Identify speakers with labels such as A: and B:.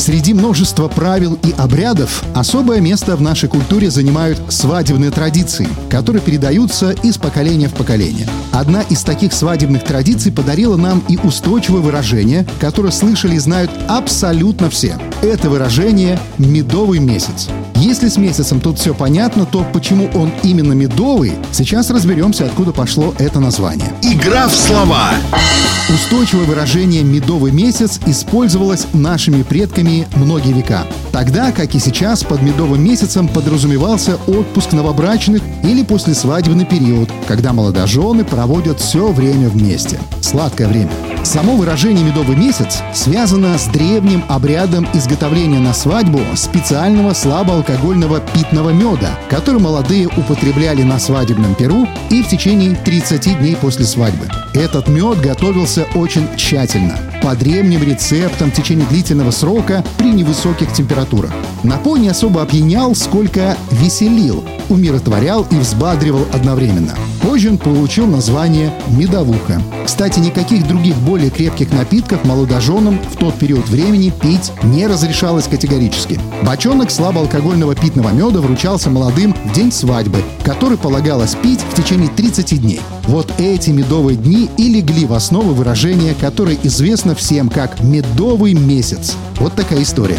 A: Среди множества правил и обрядов особое место в нашей культуре занимают свадебные традиции, которые передаются из поколения в поколение. Одна из таких свадебных традиций подарила нам и устойчивое выражение, которое слышали и знают абсолютно все. Это выражение «медовый месяц». Если с месяцем тут все понятно, то почему он именно медовый, сейчас разберемся, откуда пошло это название.
B: Игра в слова.
A: Устойчивое выражение «медовый месяц» использовалось нашими предками многие века. Тогда, как и сейчас, под медовым месяцем подразумевался отпуск новобрачных или послесвадебный период, когда молодожены проводят все время вместе. Сладкое время. Само выражение «медовый месяц» связано с древним обрядом изготовления на свадьбу специального слабоалкогольного питного меда, который молодые употребляли на свадебном перу и в течение 30 дней после свадьбы. Этот мед готовился очень тщательно, по древним рецептам в течение длительного срока при невысоких температурах. Напой не особо опьянял, сколько веселил, умиротворял и взбадривал одновременно. Позже он получил название «медовуха». Кстати, никаких других более крепких напитков молодоженам в тот период времени пить не разрешалось категорически. Бочонок слабоалкогольного питного меда вручался молодым в день свадьбы, который полагалось пить в течение 30 дней. Вот эти медовые дни и легли в основу выражения, которое известно всем как «медовый месяц». Вот такая история.